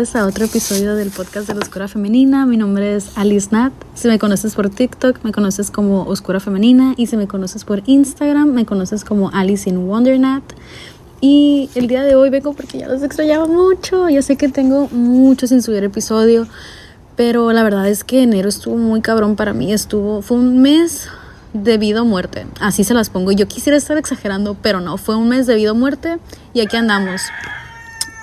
Bienvenidos a otro episodio del podcast de la Oscura Femenina. Mi nombre es Alice Nat. Si me conoces por TikTok, me conoces como Oscura Femenina. Y si me conoces por Instagram, me conoces como Alice in Wonder Nat. Y el día de hoy vengo porque ya los extrañaba mucho. Ya sé que tengo mucho sin subir episodio. Pero la verdad es que enero estuvo muy cabrón para mí. Estuvo, fue un mes de vida o muerte. Así se las pongo. Yo quisiera estar exagerando, pero no. Fue un mes de vida o muerte. Y aquí andamos.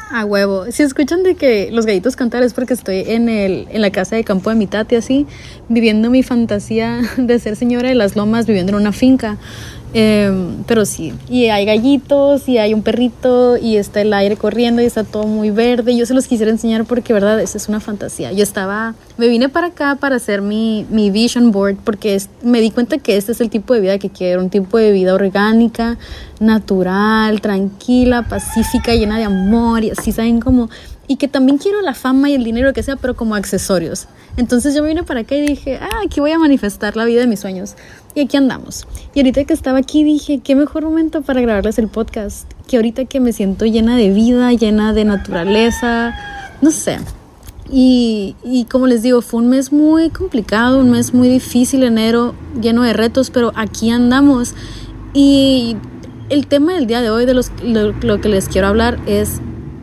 A huevo. Si escuchan de que los gallitos cantar es porque estoy en, el, en la casa de campo de mi tati, así, viviendo mi fantasía de ser señora de las lomas, viviendo en una finca. Em, pero sí, y hay gallitos, y hay un perrito, y está el aire corriendo, y está todo muy verde. Yo se los quisiera enseñar porque, verdad, es una fantasía. Yo estaba, me vine para acá para hacer mi, mi vision board porque me di cuenta que este es el tipo de vida que quiero, un tipo de vida orgánica, natural, tranquila, pacífica, llena de amor, y así, ¿saben? Como y que también quiero la fama y el dinero que sea, pero como accesorios. Entonces yo vine para acá y dije, ah, aquí voy a manifestar la vida de mis sueños. Y aquí andamos. Y ahorita que estaba aquí dije, qué mejor momento para grabarles el podcast. Que ahorita que me siento llena de vida, llena de naturaleza, no sé. Y, y como les digo, fue un mes muy complicado, un mes muy difícil, enero, lleno de retos, pero aquí andamos. Y el tema del día de hoy, de los, lo que les quiero hablar, es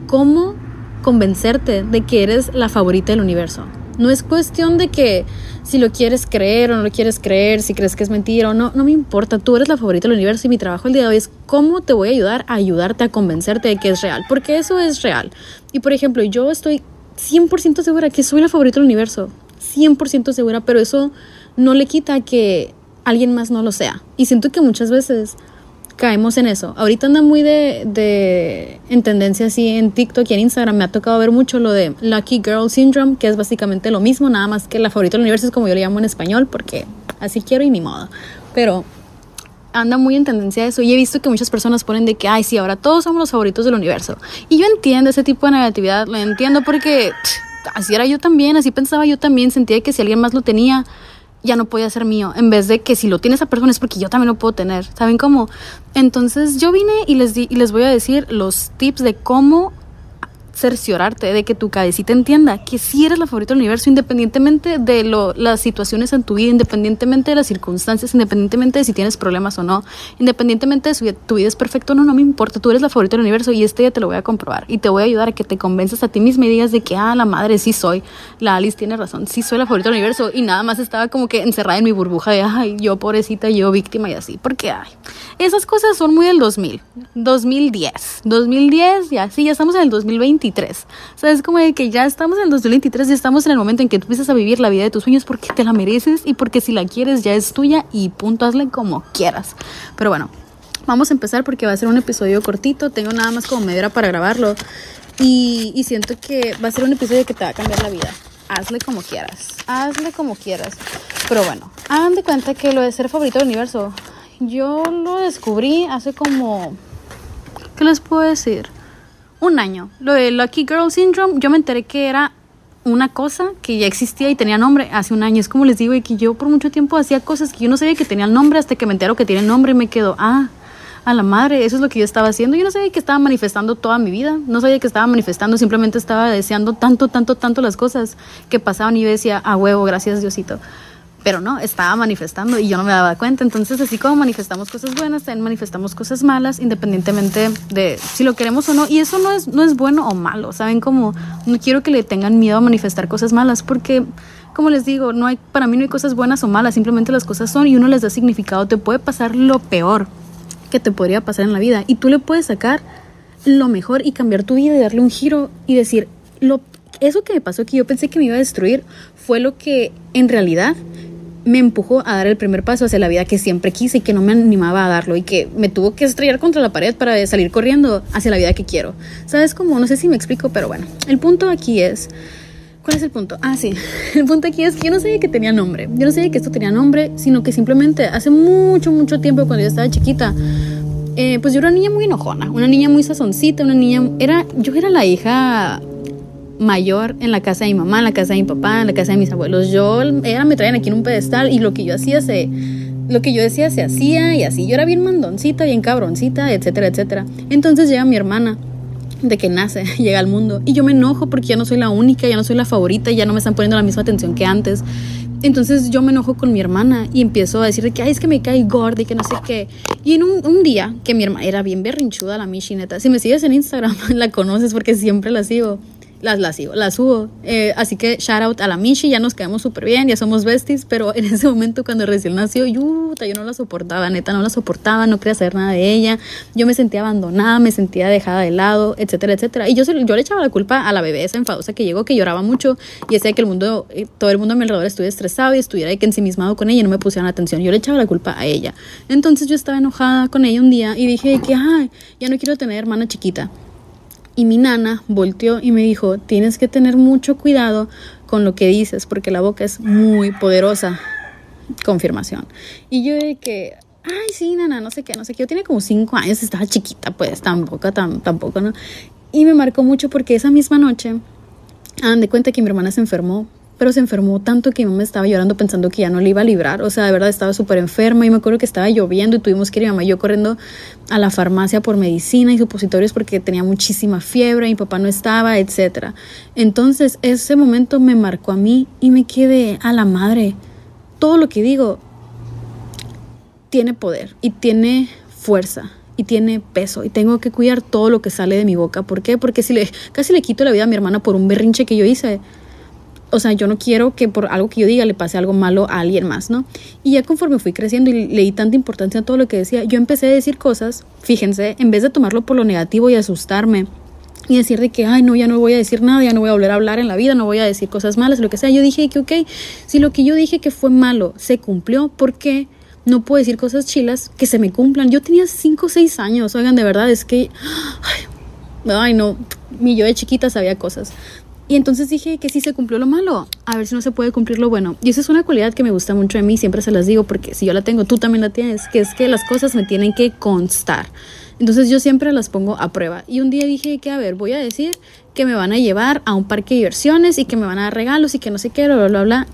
cómo convencerte de que eres la favorita del universo. No es cuestión de que si lo quieres creer o no lo quieres creer, si crees que es mentira o no, no me importa. Tú eres la favorita del universo y mi trabajo el día de hoy es cómo te voy a ayudar a ayudarte a convencerte de que es real, porque eso es real. Y por ejemplo, yo estoy 100% segura que soy la favorita del universo, 100% segura, pero eso no le quita que alguien más no lo sea. Y siento que muchas veces caemos en eso. Ahorita anda muy de, de, en tendencia así en TikTok y en Instagram. Me ha tocado ver mucho lo de Lucky Girl Syndrome, que es básicamente lo mismo, nada más que la favorita del universo es como yo le llamo en español, porque así quiero y ni modo. Pero anda muy en tendencia eso y he visto que muchas personas ponen de que, ay, sí, ahora todos somos los favoritos del universo. Y yo entiendo ese tipo de negatividad, lo entiendo porque así era yo también, así pensaba yo también, sentía que si alguien más lo tenía, ya no podía ser mío, en vez de que si lo tiene esa persona es porque yo también lo puedo tener, ¿saben cómo? Entonces yo vine y les, di, y les voy a decir los tips de cómo cerciorarte de que tu cabecita entienda que si eres la favorita del universo, independientemente de lo, las situaciones en tu vida, independientemente de las circunstancias, independientemente de si tienes problemas o no, independientemente de si tu vida es perfecta o no, no me importa, tú eres la favorita del universo y este día te lo voy a comprobar y te voy a ayudar a que te convenzas a ti misma y digas de que, ah, la madre, sí soy, la Alice tiene razón, sí soy la favorita del universo y nada más estaba como que encerrada en mi burbuja de, ay, yo pobrecita, yo víctima y así, porque, ay, esas cosas son muy del 2000, 2010, 2010 y así, ya estamos en el 2020 2023. O sea, es como de que ya estamos en el 2023 y estamos en el momento en que tú empiezas a vivir la vida de tus sueños porque te la mereces y porque si la quieres ya es tuya y punto, hazle como quieras. Pero bueno, vamos a empezar porque va a ser un episodio cortito. Tengo nada más como media hora para grabarlo. Y, y siento que va a ser un episodio que te va a cambiar la vida. Hazle como quieras. Hazle como quieras. Pero bueno, hagan de cuenta que lo de ser favorito del universo, yo lo descubrí hace como... ¿Qué les puedo decir? Un año. Lo de Lucky Girl Syndrome, yo me enteré que era una cosa que ya existía y tenía nombre hace un año. Es como les digo, y que yo por mucho tiempo hacía cosas que yo no sabía que tenían nombre hasta que me entero que tienen nombre y me quedo, ah, a la madre, eso es lo que yo estaba haciendo. Yo no sabía que estaba manifestando toda mi vida, no sabía que estaba manifestando, simplemente estaba deseando tanto, tanto, tanto las cosas que pasaban y yo decía, a huevo, gracias Diosito pero no, estaba manifestando y yo no me daba cuenta. Entonces, así como manifestamos cosas buenas, también manifestamos cosas malas, independientemente de si lo queremos o no. Y eso no es, no es bueno o malo, ¿saben? Como no quiero que le tengan miedo a manifestar cosas malas, porque, como les digo, no hay, para mí no hay cosas buenas o malas, simplemente las cosas son y uno les da significado. Te puede pasar lo peor que te podría pasar en la vida y tú le puedes sacar lo mejor y cambiar tu vida y darle un giro y decir, lo, eso que me pasó que yo pensé que me iba a destruir fue lo que en realidad me empujó a dar el primer paso hacia la vida que siempre quise y que no me animaba a darlo y que me tuvo que estrellar contra la pared para salir corriendo hacia la vida que quiero. ¿Sabes cómo? No sé si me explico, pero bueno, el punto aquí es... ¿Cuál es el punto? Ah, sí. El punto aquí es que yo no sabía que tenía nombre. Yo no sabía que esto tenía nombre, sino que simplemente hace mucho, mucho tiempo cuando yo estaba chiquita, eh, pues yo era una niña muy enojona, una niña muy sazoncita, una niña... Era, yo era la hija mayor en la casa de mi mamá, en la casa de mi papá, en la casa de mis abuelos. Yo, era, me traían aquí en un pedestal y lo que yo hacía se, lo que yo decía se hacía y así. Yo era bien mandoncita, bien cabroncita, etcétera, etcétera. Entonces llega mi hermana de que nace, llega al mundo. Y yo me enojo porque ya no soy la única, ya no soy la favorita, ya no me están poniendo la misma atención que antes. Entonces yo me enojo con mi hermana y empiezo a decir que, ay, es que me cae gorda y que no sé qué. Y en un, un día, que mi hermana era bien berrinchuda, la Mishineta, si me sigues en Instagram, la conoces porque siempre la sigo las, las las subo. Eh, así que shout out a la Mishi, ya nos quedamos súper bien, ya somos besties, pero en ese momento cuando recién nació, yo, yo no la soportaba, neta, no la soportaba, no quería saber nada de ella, yo me sentía abandonada, me sentía dejada de lado, etcétera, etcétera. Y yo, yo le echaba la culpa a la bebé esa enfadosa que llegó, que lloraba mucho y decía que el mundo, eh, todo el mundo a mi alrededor estuviera estresado y estuviera que ensimismado con ella y no me pusieran atención. Yo le echaba la culpa a ella. Entonces yo estaba enojada con ella un día y dije que, ay, ya no quiero tener hermana chiquita. Y mi nana volteó y me dijo, tienes que tener mucho cuidado con lo que dices porque la boca es muy poderosa. Confirmación. Y yo de que, ay, sí, nana, no sé qué, no sé qué. Yo tenía como cinco años, estaba chiquita, pues tampoco, tampoco, ¿no? Y me marcó mucho porque esa misma noche, dan de cuenta que mi hermana se enfermó pero se enfermó tanto que mi mamá estaba llorando pensando que ya no le iba a librar, o sea, de verdad estaba súper enferma y me acuerdo que estaba lloviendo y tuvimos que ir mi mamá y yo corriendo a la farmacia por medicina y supositorios porque tenía muchísima fiebre, mi papá no estaba, etc. Entonces ese momento me marcó a mí y me quedé a la madre. Todo lo que digo tiene poder y tiene fuerza y tiene peso y tengo que cuidar todo lo que sale de mi boca. ¿Por qué? Porque si le casi le quito la vida a mi hermana por un berrinche que yo hice o sea, yo no quiero que por algo que yo diga le pase algo malo a alguien más, ¿no? Y ya conforme fui creciendo y leí tanta importancia a todo lo que decía, yo empecé a decir cosas, fíjense, en vez de tomarlo por lo negativo y asustarme, y decir de que, ay, no, ya no voy a decir nada, ya no voy a volver a hablar en la vida, no voy a decir cosas malas, lo que sea. Yo dije que, ok, si lo que yo dije que fue malo se cumplió, ¿por qué no puedo decir cosas chilas que se me cumplan? Yo tenía 5 o 6 años, oigan, de verdad, es que, ay, ay, no, mi yo de chiquita sabía cosas. Y entonces dije que sí se cumplió lo malo, a ver si no se puede cumplir lo bueno. Y esa es una cualidad que me gusta mucho de mí, siempre se las digo, porque si yo la tengo, tú también la tienes, que es que las cosas me tienen que constar. Entonces yo siempre las pongo a prueba. Y un día dije que, a ver, voy a decir que me van a llevar a un parque de diversiones y que me van a dar regalos y que no sé qué, bla, bla, bla.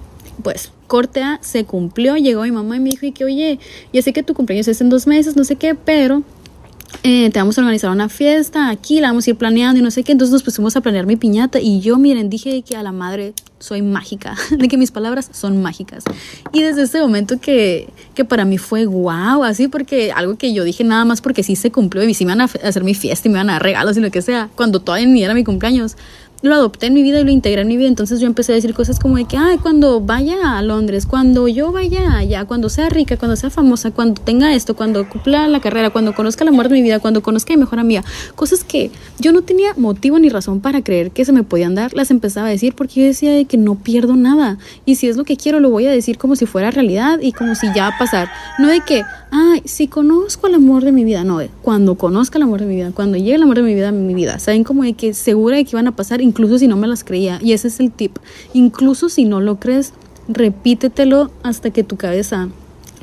Pues corte se cumplió, llegó mi mamá y me dijo y que, oye, ya sé que tu cumpleaños es en dos meses, no sé qué, pero eh, te vamos a organizar una fiesta aquí, la vamos a ir planeando y no sé qué. Entonces nos pusimos a planear mi piñata y yo, miren, dije que a la madre soy mágica, de que mis palabras son mágicas. Y desde ese momento que, que para mí fue wow, así porque algo que yo dije nada más porque sí se cumplió y sí me van a hacer mi fiesta y me van a dar regalos y lo que sea, cuando todavía ni era mi cumpleaños, lo adopté en mi vida y lo integré en mi vida. Entonces yo empecé a decir cosas como de que, ay, cuando vaya a Londres, cuando yo vaya allá, cuando sea rica, cuando sea famosa, cuando tenga esto, cuando cumpla la carrera, cuando conozca la muerte de mi vida, cuando conozca a mi mejor amiga, cosas que yo no tenía motivo ni razón para creer que se me podían dar, las empezaba a decir porque yo decía de que no pierdo nada. Y si es lo que quiero, lo voy a decir como si fuera realidad y como si ya va a pasar. No de que, ay, si conozco el amor de mi vida, no, cuando conozca el amor de mi vida, cuando llegue el amor de mi vida, mi vida, saben como de que segura de que iban a pasar incluso si no me las creía. Y ese es el tip. Incluso si no lo crees, repítetelo hasta que tu cabeza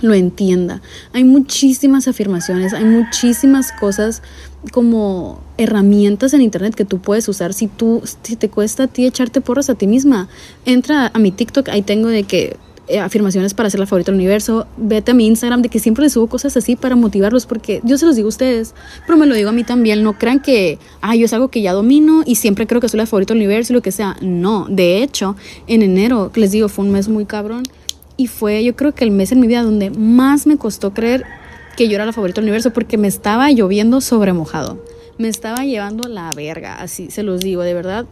lo entienda. Hay muchísimas afirmaciones, hay muchísimas cosas como herramientas en internet que tú puedes usar si tú si te cuesta a ti echarte porras a ti misma. Entra a mi TikTok, ahí tengo de que eh, afirmaciones para ser la favorita del universo. Vete a mi Instagram de que siempre les subo cosas así para motivarlos porque yo se los digo a ustedes, pero me lo digo a mí también. No crean que, ah, yo es algo que ya domino y siempre creo que soy la favorita del universo y lo que sea. No, de hecho, en enero, les digo, fue un mes muy cabrón y fue yo creo que el mes en mi vida donde más me costó creer que yo era la favorita del universo porque me estaba lloviendo sobre mojado. Me estaba llevando la verga, así se los digo, de verdad.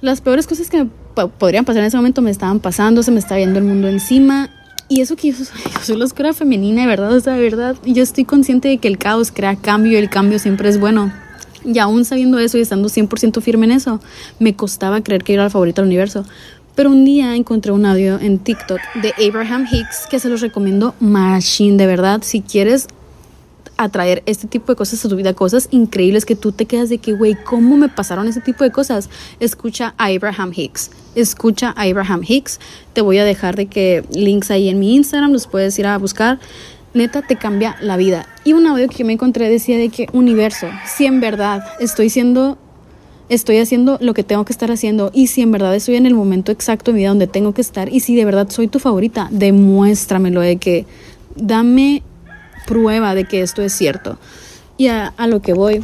Las peores cosas que me podrían pasar en ese momento me estaban pasando, se me está viendo el mundo encima. Y eso que yo soy, la oscura femenina, de verdad, o sea, de verdad, yo estoy consciente de que el caos crea cambio y el cambio siempre es bueno. Y aún sabiendo eso y estando 100% firme en eso, me costaba creer que era la favorita del universo. Pero un día encontré un audio en TikTok de Abraham Hicks que se los recomiendo machine, de verdad. Si quieres atraer este tipo de cosas a tu vida, cosas increíbles que tú te quedas de que, güey, ¿cómo me pasaron ese tipo de cosas? Escucha a Abraham Hicks, escucha a Abraham Hicks, te voy a dejar de que links ahí en mi Instagram, los puedes ir a buscar. Neta, te cambia la vida. Y un audio que me encontré decía de que universo, si en verdad estoy siendo estoy haciendo lo que tengo que estar haciendo y si en verdad estoy en el momento exacto de mi vida donde tengo que estar y si de verdad soy tu favorita, demuéstramelo de que dame prueba de que esto es cierto. Y a, lo que voy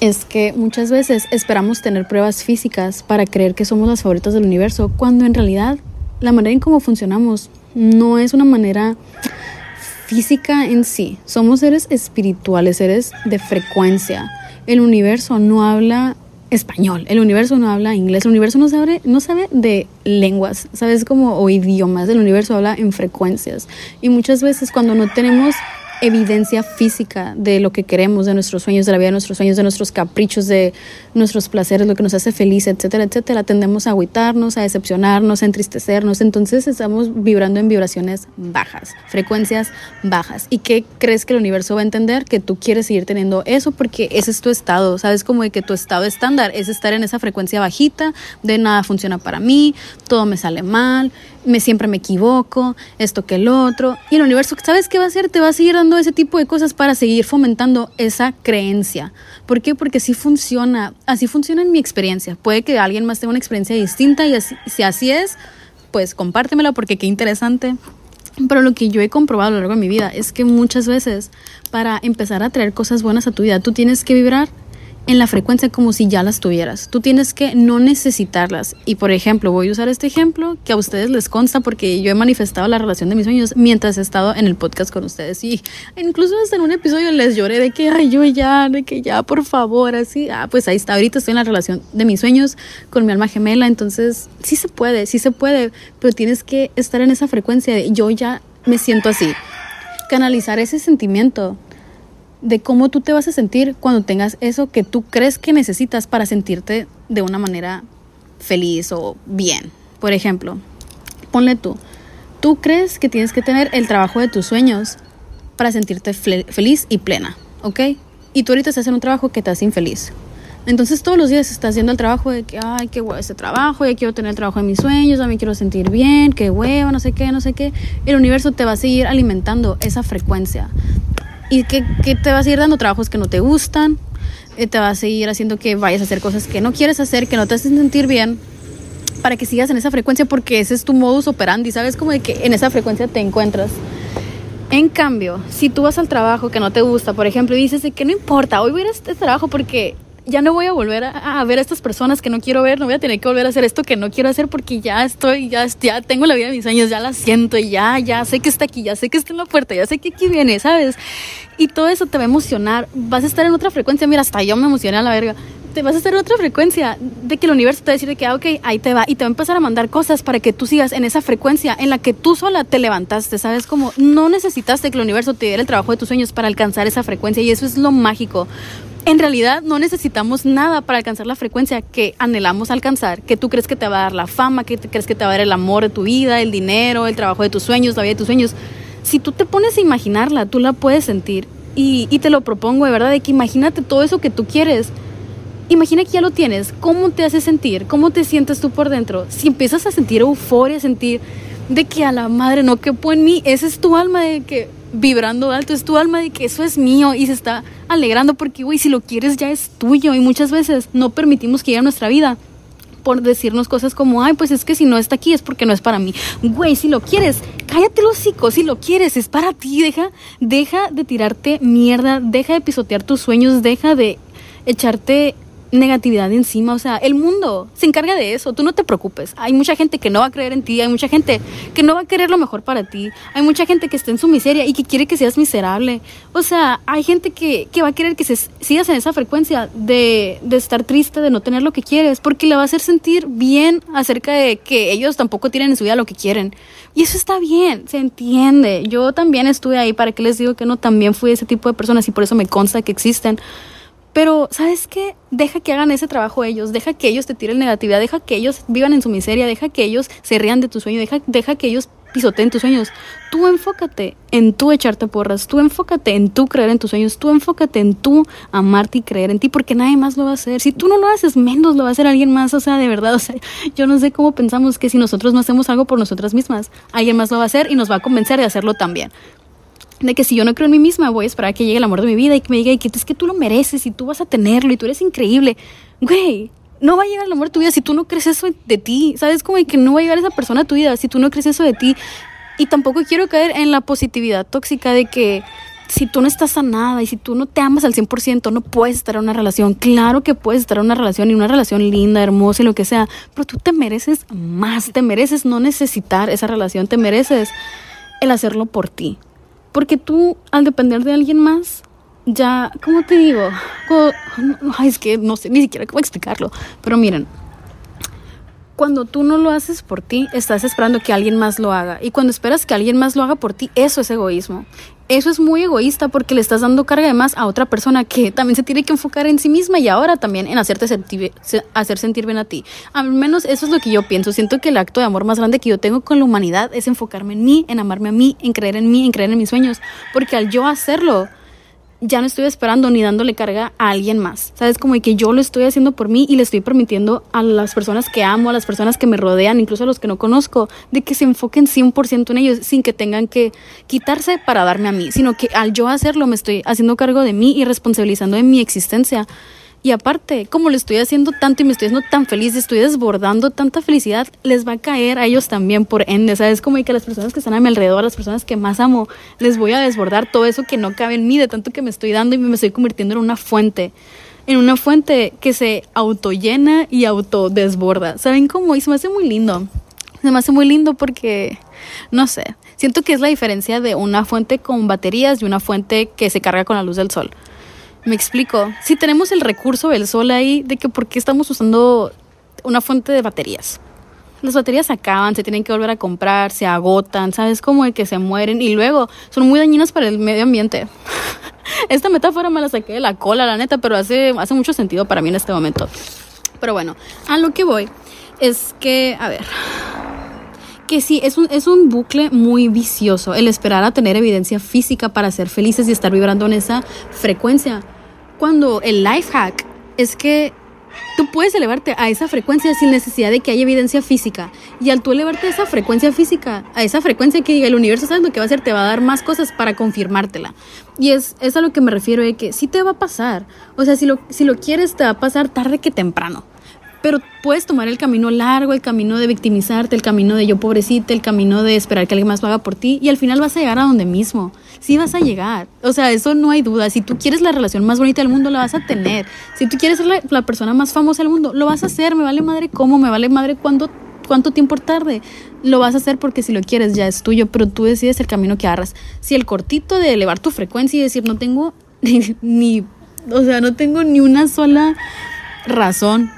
es que muchas veces esperamos tener pruebas físicas para creer que somos las favoritas del universo, cuando en realidad la manera en cómo funcionamos no es una manera física en sí. Somos seres espirituales, seres de frecuencia. El universo no habla español, el universo no habla inglés, el universo no sabe, no sabe de lenguas, sabes como o idiomas, el universo habla en frecuencias. Y muchas veces cuando no tenemos evidencia física de lo que queremos, de nuestros sueños, de la vida de nuestros sueños, de nuestros caprichos, de nuestros placeres, lo que nos hace feliz, etcétera, etcétera, tendemos a agüitarnos, a decepcionarnos, a entristecernos. Entonces estamos vibrando en vibraciones bajas, frecuencias bajas. ¿Y qué crees que el universo va a entender? Que tú quieres seguir teniendo eso porque ese es tu estado, ¿sabes? Como de que tu estado estándar es estar en esa frecuencia bajita, de nada funciona para mí, todo me sale mal, me siempre me equivoco, esto que el otro. Y el universo, ¿sabes qué va a hacer? Te va a seguir dando ese tipo de cosas para seguir fomentando esa creencia. ¿Por qué? Porque así funciona, así funciona en mi experiencia. Puede que alguien más tenga una experiencia distinta y así, si así es, pues compártemela porque qué interesante. Pero lo que yo he comprobado a lo largo de mi vida es que muchas veces para empezar a traer cosas buenas a tu vida, tú tienes que vibrar en la frecuencia como si ya las tuvieras. Tú tienes que no necesitarlas. Y por ejemplo, voy a usar este ejemplo que a ustedes les consta porque yo he manifestado la relación de mis sueños mientras he estado en el podcast con ustedes. Y incluso hasta en un episodio les lloré de que, ay, yo ya, de que ya, por favor, así. Ah, pues ahí está. Ahorita estoy en la relación de mis sueños con mi alma gemela. Entonces, sí se puede, sí se puede. Pero tienes que estar en esa frecuencia de yo ya me siento así. Canalizar ese sentimiento de cómo tú te vas a sentir cuando tengas eso que tú crees que necesitas para sentirte de una manera feliz o bien. Por ejemplo, ponle tú, tú crees que tienes que tener el trabajo de tus sueños para sentirte feliz y plena, ¿ok? Y tú ahorita estás en un trabajo que te hace infeliz. Entonces todos los días estás haciendo el trabajo de que, ay, qué hueva este trabajo, ya quiero tener el trabajo de mis sueños, ya me quiero sentir bien, qué hueva, no sé qué, no sé qué. El universo te va a seguir alimentando esa frecuencia y que, te va a seguir dando trabajos que no te gustan, eh, te va a seguir haciendo que vayas a hacer cosas que no quieres hacer, que no te hacen sentir bien, para que sigas en esa frecuencia, porque ese es tu modus operandi, ¿sabes? Como de que en esa frecuencia te encuentras. En cambio, si tú vas al trabajo que no te gusta, por ejemplo, y dices que no importa, hoy voy a ir a este trabajo porque ya no voy a volver a, ver a estas personas que no quiero ver, no voy a tener que volver a hacer esto que no quiero hacer porque ya estoy, ya, tengo la vida de mis sueños, ya la siento, ya, ya sé que está aquí, ya sé que está en la puerta, ya sé que aquí viene, ¿sabes? Y todo eso te va a emocionar, vas a estar en otra frecuencia, mira, hasta yo me emocioné a la verga. Te vas a estar en otra frecuencia de que el universo te va que, ah, ok, ahí te va. Y te va a empezar a mandar cosas para que tú sigas en esa frecuencia en la que tú sola te levantaste, ¿sabes? Como no necesitaste que el universo te diera el trabajo de tus sueños para alcanzar esa frecuencia. Y eso es lo mágico en realidad no necesitamos nada para alcanzar la frecuencia que anhelamos alcanzar, que tú crees que te va a dar la fama, que crees que te va a dar el amor de tu vida, el dinero, el trabajo de tus sueños, la vida de tus sueños. Si tú te pones a imaginarla, tú la puedes sentir. Y, te lo propongo de verdad, de que imagínate todo eso que tú quieres. Imagina que ya lo tienes. ¿Cómo te hace sentir? ¿Cómo te sientes tú por dentro? Si empiezas a sentir euforia, sentir de que a la madre no quepo en mí, esa es tu alma de que vibrando alto, es tu alma de que eso es mío y se está alegrando porque, güey, si lo quieres ya es tuyo y muchas veces no permitimos que llegue a nuestra vida por decirnos cosas como, ay, pues es que si no está aquí es porque no es para mí. Güey, si lo quieres, cállate los hocico, si lo quieres, es para ti, deja, deja de tirarte mierda, deja de pisotear tus sueños, deja de echarte negatividad encima. O sea, el mundo se encarga de eso. Tú no te preocupes. Hay mucha gente que no va a creer en ti. Hay mucha gente que no va a querer lo mejor para ti. Hay mucha gente que está en su miseria y que quiere que seas miserable. O sea, hay gente que, que va a querer que se, sigas en esa frecuencia de, de estar triste, de no tener lo que quieres, porque le va a hacer sentir bien acerca de que ellos tampoco tienen en su vida lo que quieren. Y eso está bien, se entiende. Yo también estuve ahí para que les digo que no, también fui ese tipo de personas y por eso me consta que existen. Pero, ¿sabes qué? Deja que hagan ese trabajo ellos, deja que ellos te tiren negatividad, deja que ellos vivan en su miseria, deja que ellos se rían de tu sueño, deja, deja que ellos pisoteen tus sueños. Tú enfócate en tú echarte porras, tú enfócate en tú creer en tus sueños, tú enfócate en tú amarte y creer en ti, porque nadie más lo va a hacer. Si tú no lo haces, menos lo va a hacer alguien más, o sea, de verdad, o sea, yo no sé cómo pensamos que si nosotros no hacemos algo por nosotras mismas, alguien más lo va a hacer y nos va a convencer de hacerlo también de que si yo no creo en mí misma, voy a esperar a que llegue el amor de mi vida y que me diga que es que tú lo mereces y tú vas a tenerlo y tú eres increíble. Güey, no va a llegar el amor de tu vida si tú no crees eso de ti. ¿Sabes? Como que no va a llegar esa persona a tu vida si tú no crees eso de ti. Y tampoco quiero caer en la positividad tóxica de que si tú no estás sanada y si tú no te amas al 100%, no puedes estar en una relación. Claro que puedes estar en una relación y una relación linda, hermosa y lo que sea, pero tú te mereces más, te mereces no necesitar esa relación, te mereces el hacerlo por ti. Porque tú, al depender de alguien más, ya, ¿cómo te digo? ay, es que no sé ni siquiera cómo explicarlo, pero miren, cuando tú no lo haces por ti, estás esperando que alguien más lo haga. Y cuando esperas que alguien más lo haga por ti, eso es egoísmo. Eso es muy egoísta porque le estás dando carga de más a otra persona que también se tiene que enfocar en sí misma y ahora también en hacerte hacer sentir bien a ti. Al menos eso es lo que yo pienso. Siento que el acto de amor más grande que yo tengo con la humanidad es enfocarme en mí, en amarme a mí, en creer en mí, en creer en mis sueños. Porque al yo hacerlo, ya no estoy esperando ni dándole carga a alguien más. Sabes, como que yo lo estoy haciendo por mí y le estoy permitiendo a las personas que amo, a las personas que me rodean, incluso a los que no conozco, de que se enfoquen 100% en ellos sin que tengan que quitarse para darme a mí, sino que al yo hacerlo me estoy haciendo cargo de mí y responsabilizando de mi existencia. Y aparte, como lo estoy haciendo tanto y me estoy haciendo tan feliz, estoy desbordando tanta felicidad, les va a caer a ellos también por ende. ¿Sabes? Como que las personas que están a mi alrededor, las personas que más amo, les voy a desbordar todo eso que no cabe en mí, de tanto que me estoy dando y me estoy convirtiendo en una fuente. En una fuente que se autollena y autodesborda. ¿Saben cómo? Y se me hace muy lindo. Se me hace muy lindo porque, no sé, siento que es la diferencia de una fuente con baterías y una fuente que se carga con la luz del sol. Me explico. Si tenemos el recurso del sol ahí, de que por qué estamos usando una fuente de baterías. Las baterías se acaban, se tienen que volver a comprar, se agotan, ¿sabes? Como de que se mueren y luego son muy dañinas para el medio ambiente. Esta metáfora me la saqué de la cola, la neta, pero hace, hace mucho sentido para mí en este momento. Pero bueno, a lo que voy es que, a ver, que sí, es un, es un bucle muy vicioso el esperar a tener evidencia física para ser felices y estar vibrando en esa frecuencia cuando el life hack es que tú puedes elevarte a esa frecuencia sin necesidad de que haya evidencia física. Y al tú elevarte a esa frecuencia física, a esa frecuencia que diga el universo, ¿sabes lo que va a hacer? Te va a dar más cosas para confirmártela. Y es, es a lo que me refiero de que sí te va a pasar. O sea, si lo, si lo quieres, te va a pasar tarde que temprano. Pero puedes tomar el camino largo, el camino de victimizarte, el camino de yo pobrecita, el camino de esperar que alguien más lo haga por ti y al final vas a llegar a donde mismo. Sí vas a llegar. O sea, eso no hay duda. Si tú quieres la relación más bonita del mundo, la vas a tener. Si tú quieres ser la, persona más famosa del mundo, lo vas a hacer. Me vale madre cómo, me vale madre cuándo cuánto tiempo tarde. Lo vas a hacer porque si lo quieres ya es tuyo, pero tú decides el camino que agarras. Si el cortito de elevar tu frecuencia y decir no tengo ni o sea, no tengo ni una sola razón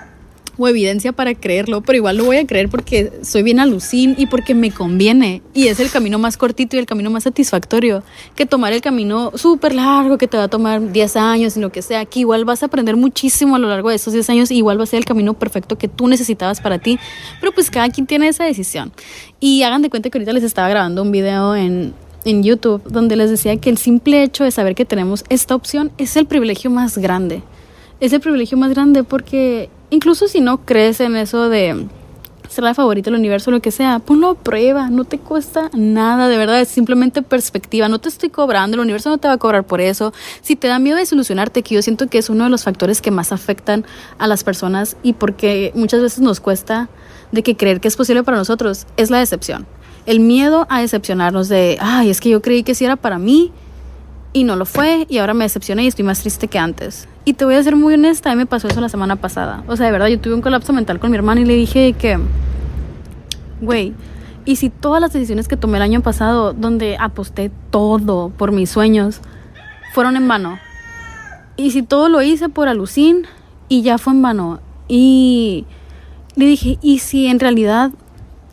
o evidencia para creerlo, pero igual lo voy a creer porque soy bien alucin y porque me conviene. Y es el camino más cortito y el camino más satisfactorio que tomar el camino súper largo que te va a tomar 10 años y lo que sea, que igual vas a aprender muchísimo a lo largo de esos 10 años y igual va a ser el camino perfecto que tú necesitabas para ti. Pero pues cada quien tiene esa decisión. Y hagan de cuenta que ahorita les estaba grabando un video en, en YouTube donde les decía que el simple hecho de saber que tenemos esta opción es el privilegio más grande. Es el privilegio más grande porque incluso si no crees en eso de ser la favorita del universo, lo que sea, ponlo a prueba, no te cuesta nada, de verdad, es simplemente perspectiva, no te estoy cobrando, el universo no te va a cobrar por eso. Si te da miedo desilusionarte, que yo siento que es uno de los factores que más afectan a las personas y porque muchas veces nos cuesta de que creer que es posible para nosotros, es la decepción. El miedo a decepcionarnos de, ay, es que yo creí que sí era para mí y no lo fue y ahora me decepcioné y estoy más triste que antes. Y te voy a ser muy honesta, a mí me pasó eso la semana pasada. O sea, de verdad, yo tuve un colapso mental con mi hermano y le dije que, güey, y si todas las decisiones que tomé el año pasado, donde aposté todo por mis sueños, fueron en vano. Y si todo lo hice por alucin y ya fue en vano. Y le dije, ¿y si en realidad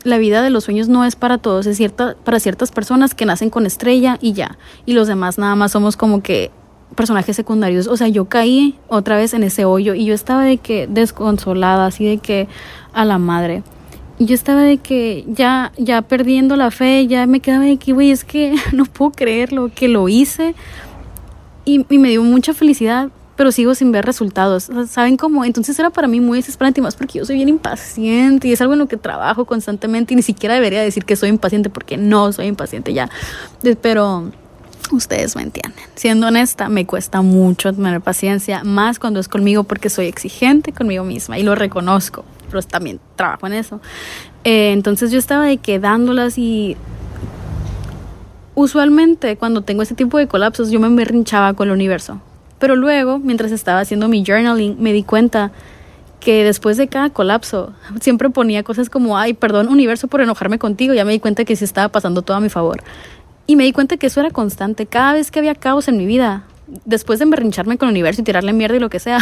la vida de los sueños no es para todos, es cierta, para ciertas personas que nacen con estrella y ya. Y los demás nada más somos como que personajes secundarios. O sea, yo caí otra vez en ese hoyo y yo estaba de que desconsolada, así de que a la madre. Y yo estaba de que ya, ya perdiendo la fe, ya me quedaba de que, güey, es que no puedo creerlo, que lo hice. Y, y me dio mucha felicidad, pero sigo sin ver resultados. ¿Saben cómo? Entonces era para mí muy desesperante y más porque yo soy bien impaciente y es algo en lo que trabajo constantemente y ni siquiera debería decir que soy impaciente porque no soy impaciente ya. Pero Ustedes me entienden. Siendo honesta, me cuesta mucho tener paciencia, más cuando es conmigo porque soy exigente conmigo misma y lo reconozco, pero también trabajo en eso. Eh, entonces yo estaba de quedándolas y usualmente cuando tengo ese tipo de colapsos yo me berrinchaba con el universo. Pero luego, mientras estaba haciendo mi journaling, me di cuenta que después de cada colapso siempre ponía cosas como, ay, perdón universo por enojarme contigo, ya me di cuenta que sí estaba pasando todo a mi favor. Y me di cuenta que eso era constante, cada vez que había caos en mi vida, después de emberrincharme con el universo y tirarle mierda y lo que sea,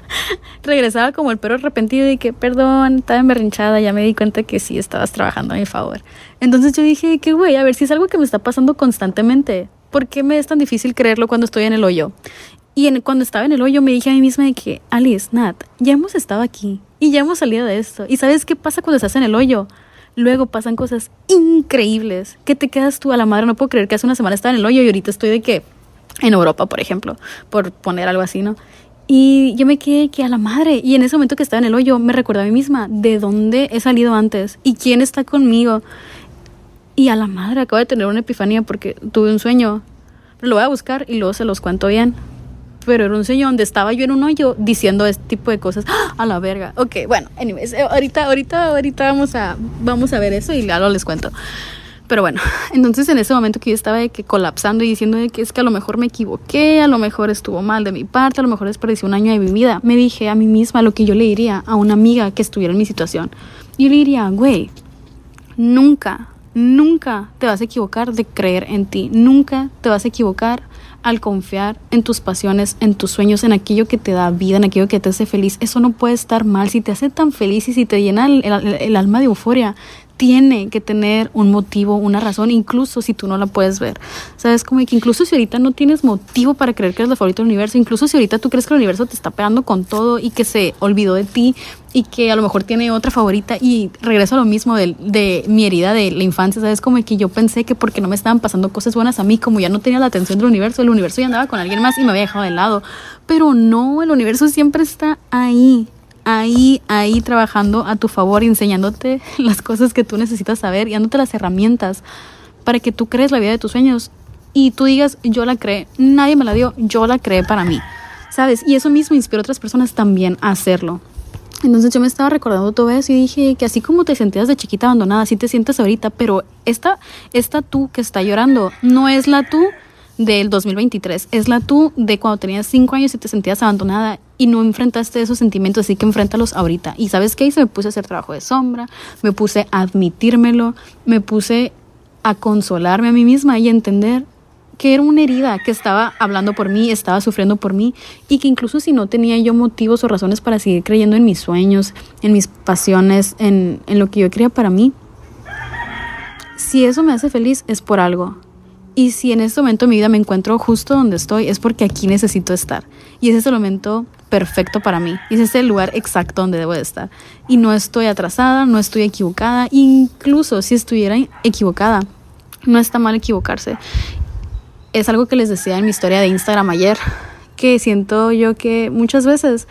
regresaba como el perro arrepentido y que, perdón, estaba emberrinchada, ya me di cuenta que sí estabas trabajando a mi favor. Entonces yo dije que, güey, a ver si es algo que me está pasando constantemente. ¿Por qué me es tan difícil creerlo cuando estoy en el hoyo? Y cuando estaba en el hoyo me dije a mí misma de que, Alice, Nat, ya hemos estado aquí y ya hemos salido de esto. ¿Y sabes qué pasa cuando estás en el hoyo? Luego pasan cosas increíbles que te quedas tú a la madre. No puedo creer que hace una semana estaba en el hoyo y ahorita estoy de que en Europa, por ejemplo, por poner algo así, ¿no? Y yo me quedé que a la madre. Y en ese momento que estaba en el hoyo, me recuerdo a mí misma de dónde he salido antes y quién está conmigo. Y a la madre, acabo de tener una epifanía porque tuve un sueño. Lo voy a buscar y luego se los cuento bien pero era un sueño donde estaba yo en un hoyo diciendo este tipo de cosas. ¡Ah! A la verga. Ok, bueno, anyways, eh, ahorita, ahorita, ahorita vamos a, vamos a ver eso y luego les cuento. Pero bueno, entonces en ese momento que yo estaba de que colapsando y diciendo de que es que a lo mejor me equivoqué, a lo mejor estuvo mal de mi parte, a lo mejor desperdicié un año de mi vida, me dije a mí misma lo que yo le diría a una amiga que estuviera en mi situación. Yo le diría, güey, nunca, nunca te vas a equivocar de creer en ti, nunca te vas a equivocar al confiar en tus pasiones, en tus sueños, en aquello que te da vida, en aquello que te hace feliz. Eso no puede estar mal. Si te hace tan feliz y si te llena el, alma de euforia, tiene que tener un motivo, una razón, incluso si tú no la puedes ver. Sabes, como que incluso si ahorita no tienes motivo para creer que eres la favorita del universo, incluso si ahorita tú crees que el universo te está pegando con todo y que se olvidó de ti y que a lo mejor tiene otra favorita y regreso a lo mismo de, de mi herida de la infancia, sabes, como que yo pensé que porque no me estaban pasando cosas buenas a mí, como ya no tenía la atención del universo, el universo ya andaba con alguien más y me había dejado de lado. Pero no, el universo siempre está ahí ahí, ahí trabajando a tu favor y enseñándote las cosas que tú necesitas saber y dándote las herramientas para que tú crees la vida de tus sueños y tú digas, yo la creé, nadie me la dio, yo la creé para mí, ¿sabes? Y eso mismo inspira a otras personas también a hacerlo. Entonces yo me estaba recordando todo eso y dije que así como te sentías de chiquita abandonada, así te sientes ahorita, pero esta, esta tú que está llorando no es la tú del 2023. Es la tú de cuando tenías cinco años y te sentías abandonada y no enfrentaste esos sentimientos, así que enfréntalos ahorita. Y sabes qué hice? Me puse a hacer trabajo de sombra, me puse a admitírmelo, me puse a consolarme a mí misma y a entender que era una herida que estaba hablando por mí, estaba sufriendo por mí y que incluso si no tenía yo motivos o razones para seguir creyendo en mis sueños, en mis pasiones, en, en lo que yo quería para mí, si eso me hace feliz es por algo. Y si en este momento de mi vida me encuentro justo donde estoy, es porque aquí necesito estar. Y ese es el momento perfecto para mí. Y es el lugar exacto donde debo de estar. Y no estoy atrasada, no estoy equivocada. Incluso si estuviera equivocada, no está mal equivocarse. Es algo que les decía en mi historia de Instagram ayer, que siento yo que muchas veces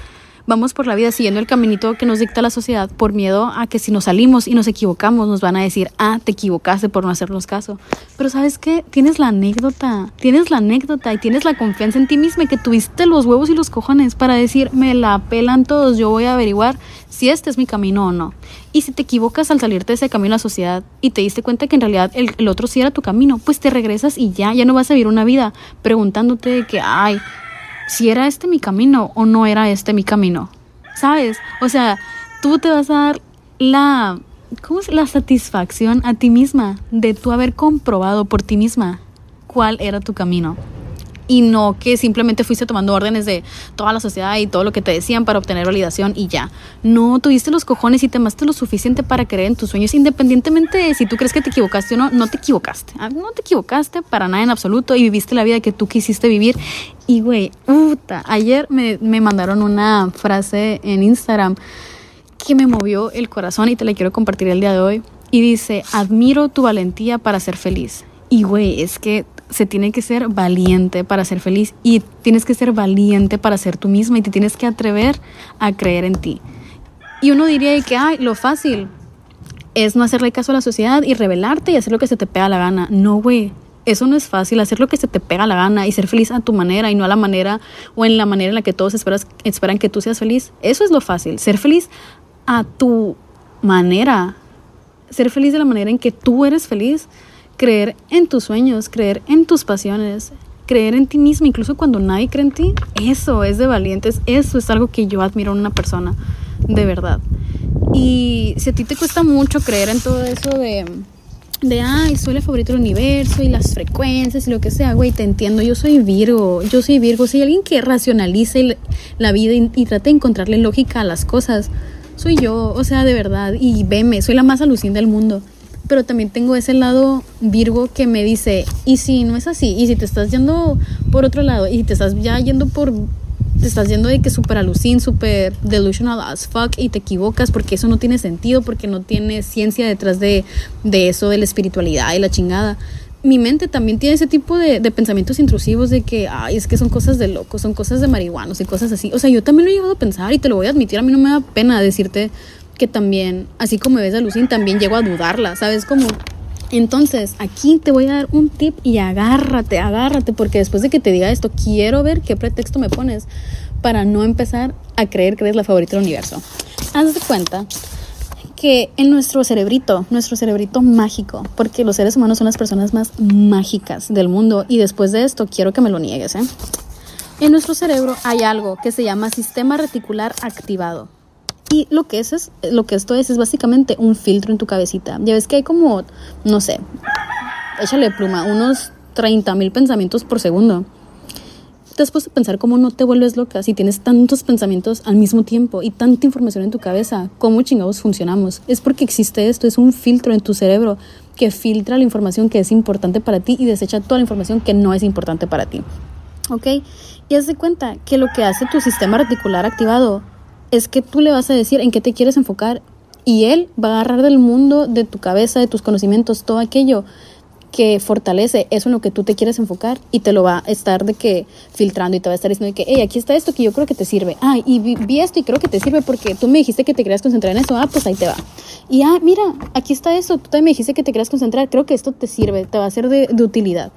vamos por la vida siguiendo el caminito que nos dicta la sociedad por miedo a que si nos salimos y nos equivocamos nos van a decir, ah, te equivocaste por no hacernos caso. Pero sabes qué, tienes la anécdota, tienes la anécdota y tienes la confianza en ti misma que tuviste los huevos y los cojones para decir, me la pelan todos, yo voy a averiguar si este es mi camino o no. Y si te equivocas al salirte de ese camino a la sociedad y te diste cuenta que en realidad el, el otro sí era tu camino, pues te regresas y ya, ya no vas a vivir una vida preguntándote que, ay, si era este mi camino o no era este mi camino. ¿Sabes? O sea, tú te vas a dar la, ¿cómo es? La satisfacción a ti misma de tú haber comprobado por ti misma cuál era tu camino y no que simplemente fuiste tomando órdenes de toda la sociedad y todo lo que te decían para obtener validación y ya. No tuviste los cojones y te amaste lo suficiente para creer en tus sueños, independientemente de si tú crees que te equivocaste o no, no te equivocaste. Ah, no te equivocaste para nada en absoluto y viviste la vida que tú quisiste vivir. Y güey, puta, ayer me, me mandaron una frase en Instagram que me movió el corazón y te la quiero compartir el día de hoy. Y dice, admiro tu valentía para ser feliz. Y güey, es que se tiene que ser valiente para ser feliz y tienes que ser valiente para ser tú misma y te tienes que atrever a creer en ti. Y uno diría que, ay, lo fácil es no hacerle caso a la sociedad y rebelarte y hacer lo que se te pega la gana. No, güey. Eso no es fácil, hacer lo que se te pega la gana y ser feliz a tu manera y no a la manera o en la manera en la que todos esperas, esperan que tú seas feliz. Eso es lo fácil, ser feliz a tu manera, ser feliz de la manera en que tú eres feliz creer en tus sueños, creer en tus pasiones, creer en ti mismo, incluso cuando nadie cree en ti, eso es de valientes, eso es algo que yo admiro en una persona, de verdad. Y si a ti te cuesta mucho creer en todo eso de, de, ay, soy la favorita universo y las frecuencias y lo que sea, güey, te entiendo, yo soy Virgo, yo soy Virgo, hay alguien que racionalice la vida y, y trate de encontrarle lógica a las cosas, soy yo, o sea, de verdad, y veme, soy la más alucinante del mundo pero también tengo ese lado Virgo que me dice, y si no es así, y si te estás yendo por otro lado, y te estás ya yendo por, te estás yendo de que súper alucin, súper delusional as fuck, y te equivocas porque eso no tiene sentido, porque no tiene ciencia detrás de, de eso, de la espiritualidad y la chingada. Mi mente también tiene ese tipo de, de, pensamientos intrusivos de que, ay, es que son cosas de locos, son cosas de marihuanos y cosas así. O sea, yo también lo he llegado a pensar y te lo voy a admitir, a mí no me da pena decirte que también, así como ves a Lucín, también llego a dudarla, ¿sabes? Como, entonces, aquí te voy a dar un tip y agárrate, agárrate, porque después de que te diga esto, quiero ver qué pretexto me pones para no empezar a creer que eres la favorita del universo. Haz de cuenta que en nuestro cerebrito, nuestro cerebrito mágico, porque los seres humanos son las personas más mágicas del mundo, y después de esto quiero que me lo niegues, ¿eh? En nuestro cerebro hay algo que se llama sistema reticular activado. Y lo que es, es, lo que esto es, es básicamente un filtro en tu cabecita. Ya ves que hay como, no sé, échale pluma, unos 30 mil pensamientos por segundo. Después de pensar cómo no te vuelves loca si tienes tantos pensamientos al mismo tiempo y tanta información en tu cabeza, cómo chingados funcionamos. Es porque existe esto, es un filtro en tu cerebro que filtra la información que es importante para ti y desecha toda la información que no es importante para ti. ¿Ok? Y haz de cuenta que lo que hace tu sistema reticular activado es que tú le vas a decir en qué te quieres enfocar y él va a agarrar del mundo, de tu cabeza, de tus conocimientos, todo aquello que fortalece eso en lo que tú te quieres enfocar y te lo va a estar de que filtrando y te va a estar diciendo de que, hey, aquí está esto que yo creo que te sirve. Ah, y vi, esto y creo que te sirve porque tú me dijiste que te querías concentrar en eso. Ah, pues ahí te va. Y ah, mira, aquí está esto. Tú también me dijiste que te querías concentrar. Creo que esto te sirve, te va a ser de, de utilidad.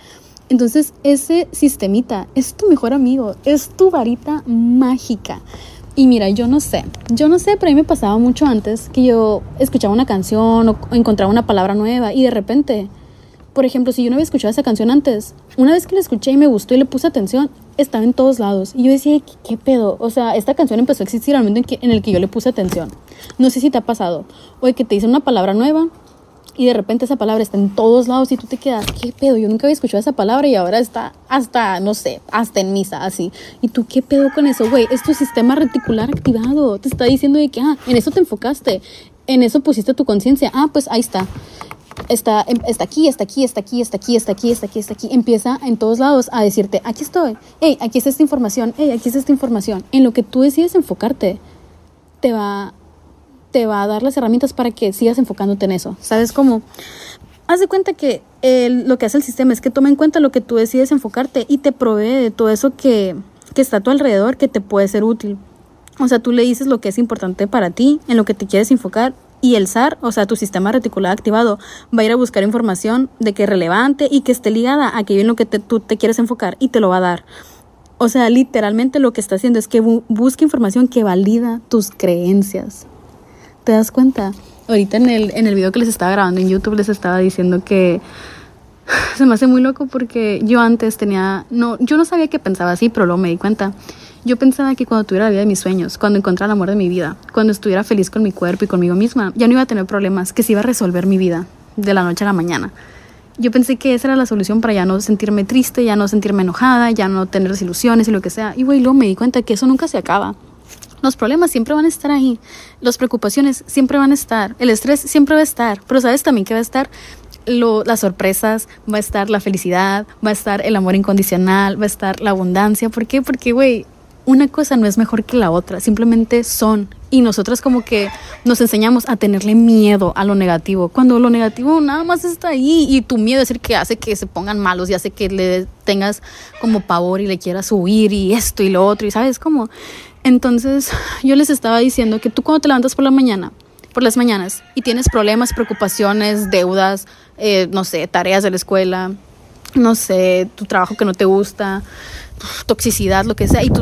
Entonces, ese sistemita es tu mejor amigo, es tu varita mágica. Y mira, yo no sé, yo no sé, pero a mí me pasaba mucho antes que yo escuchaba una canción o encontraba una palabra nueva y de repente, por ejemplo, si yo no había escuchado esa canción antes, una vez que la escuché y me gustó y le puse atención, estaba en todos lados. Y yo decía, ¿qué, pedo? O sea, esta canción empezó a existir al momento en, que, en el que yo le puse atención. No sé si te ha pasado. O que te dicen una palabra nueva y de repente esa palabra está en todos lados y tú te quedas, ¿qué pedo? Yo nunca había escuchado esa palabra y ahora está hasta, no sé, hasta en misa, así. ¿Y tú qué pedo con eso, güey? Es tu sistema reticular activado. Te está diciendo de que, ah, en eso te enfocaste, en eso pusiste tu conciencia. Ah, pues ahí está. Está, em, está aquí, está aquí, está aquí, está aquí, está aquí, está aquí, está aquí. Empieza en todos lados a decirte, aquí estoy, hey, aquí está esta información, hey, aquí está esta información. En lo que tú decides enfocarte, te va te va a dar las herramientas para que sigas enfocándote en eso. ¿Sabes cómo? Haz de cuenta que lo que hace el sistema es que toma en cuenta lo que tú decides enfocarte y te provee de todo eso que, que está a tu alrededor que te puede ser útil. O sea, tú le dices lo que es importante para ti, en lo que te quieres enfocar y el SAR, o sea, tu sistema reticular activado, va a ir a buscar información de que es relevante y que esté ligada a aquello en lo que tú te quieres enfocar y te lo va a dar. O sea, literalmente lo que está haciendo es que busque información que valida tus creencias. ¿Te das cuenta? Ahorita en el, en el video que les estaba grabando en YouTube les estaba diciendo que se me hace muy loco porque yo antes tenía, no, yo no sabía que pensaba así, pero luego me di cuenta. Yo pensaba que cuando tuviera la vida de mis sueños, cuando encontrara el amor de mi vida, cuando estuviera feliz con mi cuerpo y conmigo misma, ya no iba a tener problemas, que se iba a resolver mi vida de la noche a la mañana. Yo pensé que esa era la solución para ya no sentirme triste, ya no sentirme enojada, ya no tener desilusiones y lo que sea. Y güey, luego me di cuenta que eso nunca se acaba. Los problemas siempre van a estar ahí, las preocupaciones siempre van a estar, el estrés siempre va a estar, pero sabes también que va a estar lo, las sorpresas, va a estar la felicidad, va a estar el amor incondicional, va a estar la abundancia. ¿Por qué? Porque, güey, una cosa no es mejor que la otra, simplemente son. Y nosotros como que nos enseñamos a tenerle miedo a lo negativo, cuando lo negativo nada más está ahí y tu miedo es el que hace que se pongan malos y hace que le tengas como pavor y le quieras huir y esto y lo otro y sabes cómo entonces yo les estaba diciendo que tú cuando te levantas por la mañana, por las mañanas, y tienes problemas, preocupaciones, deudas, eh, no sé, tareas de la escuela, no sé, tu trabajo que no te gusta, toxicidad, lo que sea, y tú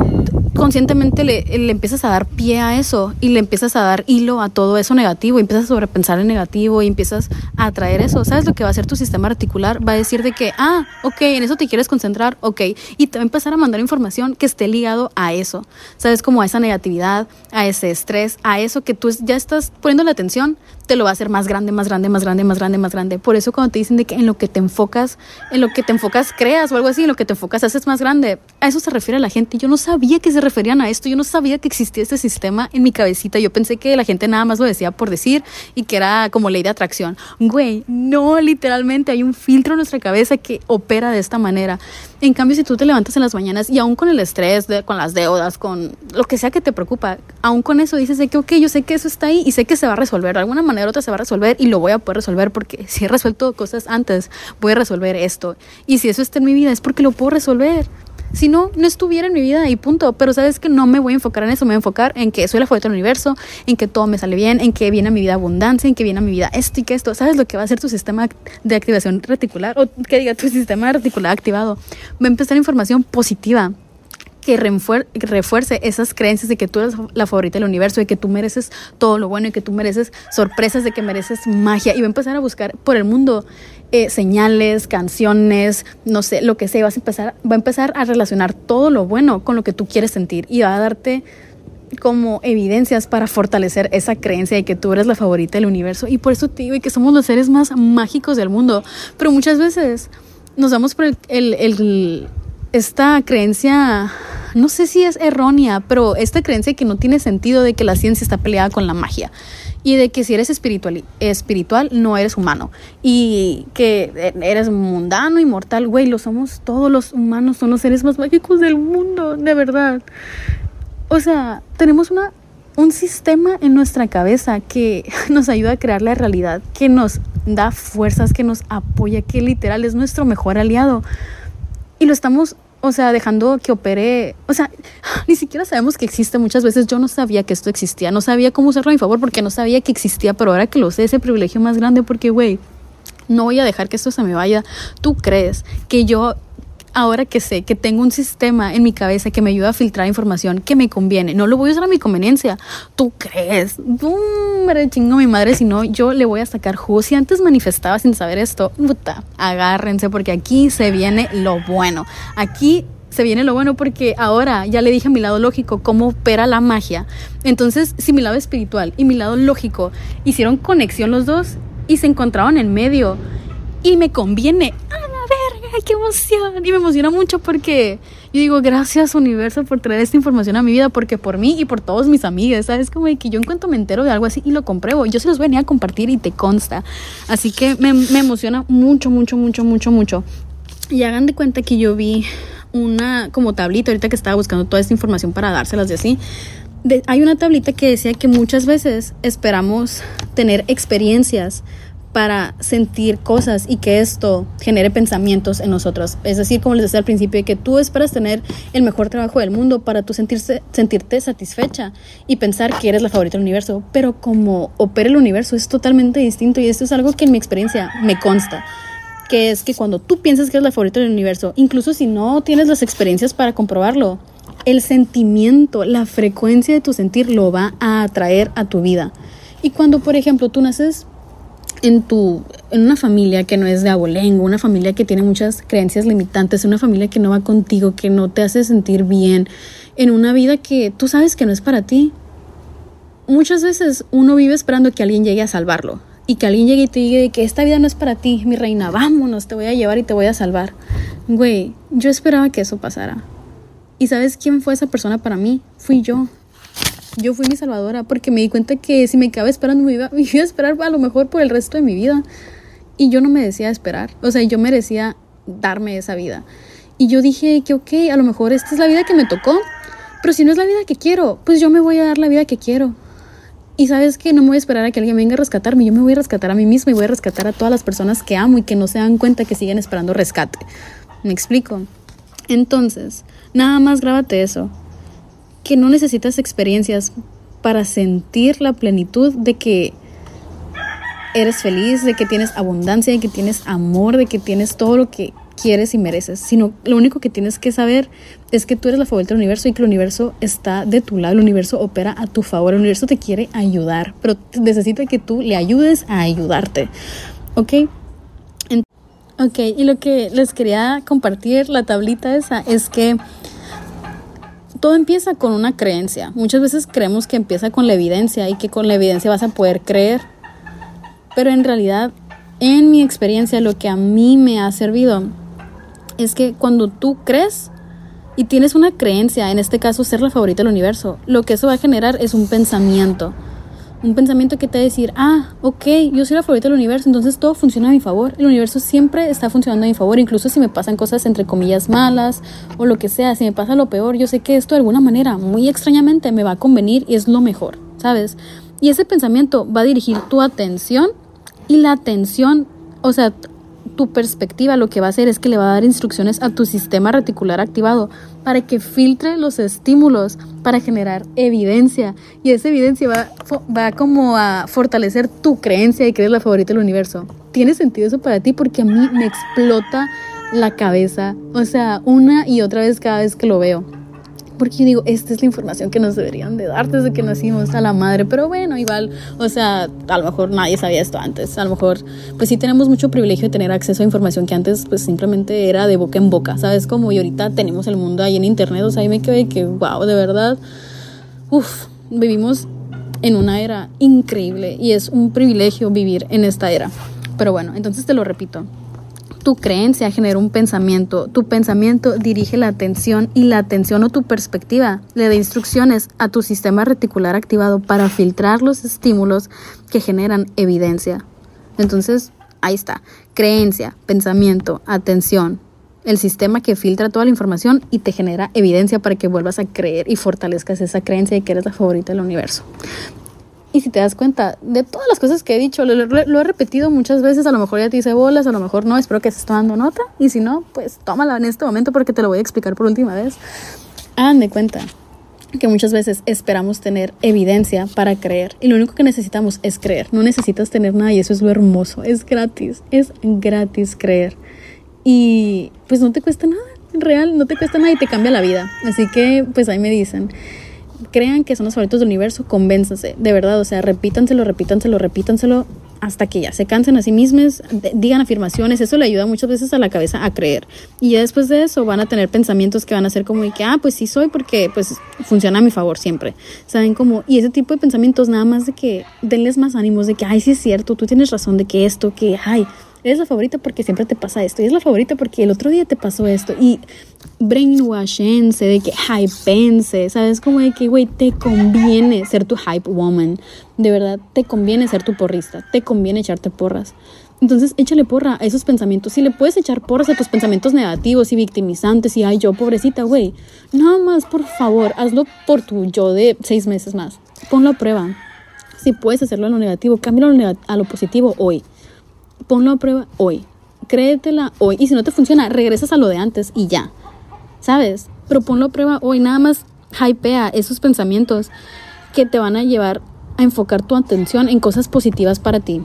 conscientemente le, le, empiezas a dar pie a eso y le empiezas a dar hilo a todo eso negativo y empiezas a sobrepensar en negativo y empiezas a atraer eso. ¿Sabes lo que va a hacer tu sistema articular? Va a decir de que, ah, ok, en eso te quieres concentrar, ok. Y te va a empezar a mandar información que esté ligado a eso. ¿Sabes? Como a esa negatividad, a ese estrés, a eso que tú ya estás poniendo la atención, te lo va a hacer más grande, más grande, más grande, más grande, más grande. Por eso cuando te dicen de que en lo que te enfocas, en lo que te enfocas creas o algo así, en lo que te enfocas haces más grande, a eso se refiere la gente. Yo no sabía que se referían a esto, yo no sabía que existía este sistema en mi cabecita. Yo pensé que la gente nada más lo decía por decir y que era como ley de atracción. Güey, no, literalmente hay un filtro en nuestra cabeza que opera de esta manera. En cambio, si tú te levantas en las mañanas y aún con el estrés, con las deudas, con lo que sea que te preocupa, aún con eso dices de que, ok, yo sé que eso está ahí y sé que se va a resolver. De alguna manera u otra se va a resolver y lo voy a poder resolver porque si he resuelto cosas antes, voy a resolver esto. Y si eso está en mi vida es porque lo puedo resolver. Si no, no estuviera en mi vida y punto. Pero sabes que no me voy a enfocar en eso, me voy a enfocar en que soy la favorita del universo, en que todo me sale bien, en que viene a mi vida abundancia, en que viene a mi vida esto y que esto. ¿Sabes lo que va a hacer tu sistema de activación reticular? O que diga tu sistema reticular activado. Va a empezar información positiva que refuerce esas creencias de que tú eres la favorita del universo, de que tú mereces todo lo bueno y que tú mereces sorpresas, de que mereces magia. Y va a empezar a buscar por el mundo eh, señales, canciones, no sé, lo que sea. Vas a empezar, va a empezar a relacionar todo lo bueno con lo que tú quieres sentir y va a darte como evidencias para fortalecer esa creencia de que tú eres la favorita del universo. Y por eso te digo que somos los seres más mágicos del mundo. Pero muchas veces nos damos por el, el esta creencia, no sé si es errónea, pero esta creencia que no tiene sentido de que la ciencia está peleada con la magia y de que si eres espiritual, espiritual no eres humano y que eres mundano y mortal, güey, lo somos todos los humanos, son los seres más mágicos del mundo, de verdad. O sea, tenemos una un sistema en nuestra cabeza que nos ayuda a crear la realidad, que nos da fuerzas, que nos apoya, que literal es nuestro mejor aliado. Y lo estamos o sea, dejando que opere, o sea, ni siquiera sabemos que existe muchas veces. Yo no sabía que esto existía, no sabía cómo usarlo a mi favor porque no sabía que existía, pero ahora que lo sé, ese privilegio más grande porque, güey, no voy a dejar que esto se me vaya. ¿Tú crees que yo ahora que sé que tengo un sistema en mi cabeza que me ayuda a filtrar información que me conviene, no lo voy a usar a mi conveniencia. ¿Tú crees? Hombre, chingo mi madre, si no, yo le voy a sacar jugo. Si antes manifestaba sin saber esto, puta, agárrense porque aquí se viene lo bueno. Aquí se viene lo bueno porque ahora ya le dije a mi lado lógico cómo opera la magia. Entonces, si mi lado espiritual y mi lado lógico hicieron conexión los dos y se encontraban en medio y me conviene ¡ay, qué emoción! Y me emociona mucho porque yo digo, gracias universo por traer esta información a mi vida, porque por mí y por todos mis amigos, ¿sabes? Como que yo en cuanto me entero de algo así y lo compruebo, yo se los venía a compartir y te consta. Así que me, me emociona mucho, mucho, mucho, mucho, mucho. Y hagan de cuenta que yo vi una como tablita ahorita que estaba buscando toda esta información para dárselas de así. hay una tablita que decía que muchas veces esperamos tener experiencias para sentir cosas y que esto genere pensamientos en nosotros. Es decir, como les decía al principio, que tú esperas tener el mejor trabajo del mundo para tú sentirse, sentirte satisfecha y pensar que eres la favorita del universo, pero como opera el universo es totalmente distinto y esto es algo que en mi experiencia me consta que es que cuando tú piensas que eres la favorita del universo, incluso si no tienes las experiencias para comprobarlo, el sentimiento, la frecuencia de tu sentir lo va a atraer a tu vida. Y cuando, por ejemplo, tú naces en tu en una familia que no es de abolengo, una familia que tiene muchas creencias limitantes, una familia que no va contigo, que no te hace sentir bien, en una vida que tú sabes que no es para ti. Muchas veces uno vive esperando que alguien llegue a salvarlo y que alguien llegue y te diga que esta vida no es para ti, mi reina, vámonos, te voy a llevar y te voy a salvar. Güey, yo esperaba que eso pasara. ¿Y sabes quién fue esa persona para mí? Fui yo yo fui mi salvadora porque me di cuenta que si me quedaba esperando me iba, me iba a esperar a lo mejor por el resto de mi vida. Y yo no me decía esperar, o sea, yo merecía darme esa vida. Y yo dije que, ok, a lo mejor esta es la vida que me tocó, pero si no es la vida que quiero, pues yo me voy a dar la vida que quiero. Y sabes que no me voy a esperar a que alguien venga a rescatarme, yo me voy a rescatar a mí misma y voy a rescatar a todas las personas que amo y que no se dan cuenta que siguen esperando rescate. ¿Me explico? Entonces, nada más grábate eso que no necesitas experiencias para sentir la plenitud de que eres feliz, de que tienes abundancia, de que tienes amor, de que tienes todo lo que quieres y mereces, sino lo único que tienes que saber es que tú eres la favorita del universo y que el universo está de tu lado, el universo opera a tu favor, el universo te quiere ayudar, pero necesita que tú le ayudes a ayudarte, ¿ok? Ok, y lo que les quería compartir, la tablita esa, es que todo empieza con una creencia. Muchas veces creemos que empieza con la evidencia y que con la evidencia vas a poder creer. Pero en realidad, en mi experiencia, lo que a mí me ha servido es que cuando tú crees y tienes una creencia, en este caso ser la favorita del universo, lo que eso va a generar es un pensamiento un pensamiento que te decir, ah, ok, yo soy la favorita del universo, entonces todo funciona a mi favor. El universo siempre está funcionando a mi favor, incluso si me pasan cosas entre comillas malas o lo que sea, si me pasa lo peor, yo sé que esto de alguna manera, muy extrañamente, me va a convenir y es lo mejor, ¿sabes? Y ese pensamiento va a dirigir tu atención y la atención, o sea, tu perspectiva lo que va a hacer es que le va a dar instrucciones a tu sistema reticular activado para que filtre los estímulos para generar evidencia y esa evidencia va, va como a fortalecer tu creencia de que eres la favorita del universo. ¿Tiene sentido eso para ti? Porque a mí me explota la cabeza, o sea, una y otra vez cada vez que lo veo porque yo digo, esta es la información que nos deberían de dar desde que nacimos a la madre, pero bueno, igual, o sea, a lo mejor nadie sabía esto antes, a lo mejor, pues sí tenemos mucho privilegio de tener acceso a información que antes pues simplemente era de boca en boca, ¿sabes? Como y ahorita tenemos el mundo ahí en internet, o sea, ahí me quedé que, wow, de verdad, uff, vivimos en una era increíble y es un privilegio vivir en esta era. Pero bueno, entonces te lo repito, tu creencia genera un pensamiento, tu pensamiento dirige la atención y la atención o tu perspectiva le da instrucciones a tu sistema reticular activado para filtrar los estímulos que generan evidencia. Entonces, ahí está, creencia, pensamiento, atención, el sistema que filtra toda la información y te genera evidencia para que vuelvas a creer y fortalezcas esa creencia de que eres la favorita del universo. Y si te das cuenta de todas las cosas que he dicho, lo, he repetido muchas veces, a lo mejor ya te hice bolas, a lo mejor no, espero que estés tomando nota. Y si no, pues tómala en este momento porque te lo voy a explicar por última vez. Hagan de cuenta que muchas veces esperamos tener evidencia para creer y lo único que necesitamos es creer. No necesitas tener nada y eso es lo hermoso. Es gratis, es gratis creer. Y pues no te cuesta nada, real, no te cuesta nada y te cambia la vida. Así que pues ahí me dicen crean que son los favoritos del universo, convénzanse, de verdad, o sea, repítanselo, repítanselo, repítanselo hasta que ya se cansen a sí mismos, digan afirmaciones, eso le ayuda muchas veces a la cabeza a creer. Y después de eso van a tener pensamientos que van a ser como de que, ah, pues sí soy porque pues funciona a mi favor siempre. ¿Saben cómo? Y ese tipo de pensamientos nada más de que denles más ánimos de que, ay, sí es cierto, tú tienes razón de que esto, que, ay, eres la favorita porque siempre te pasa esto, y es la favorita porque el otro día te pasó esto, y brainwashense, de que hypense, ¿sabes? Como de que, güey, te conviene ser tu hype woman, de verdad, te conviene ser tu porrista, te conviene echarte porras. Entonces, échale porra a esos pensamientos. Si le puedes echar porras a tus pensamientos negativos y victimizantes y, ay, yo, pobrecita, güey, nada más, por favor, hazlo por tu yo de seis meses más. Ponlo a prueba. Si puedes hacerlo a lo negativo, cámbialo a lo positivo hoy ponlo a prueba hoy. Créetela hoy. Y si no te funciona, regresas a lo de antes y ya. ¿Sabes? Pero ponlo a prueba hoy. Nada más hypea esos pensamientos que te van a llevar a enfocar tu atención en cosas positivas para ti.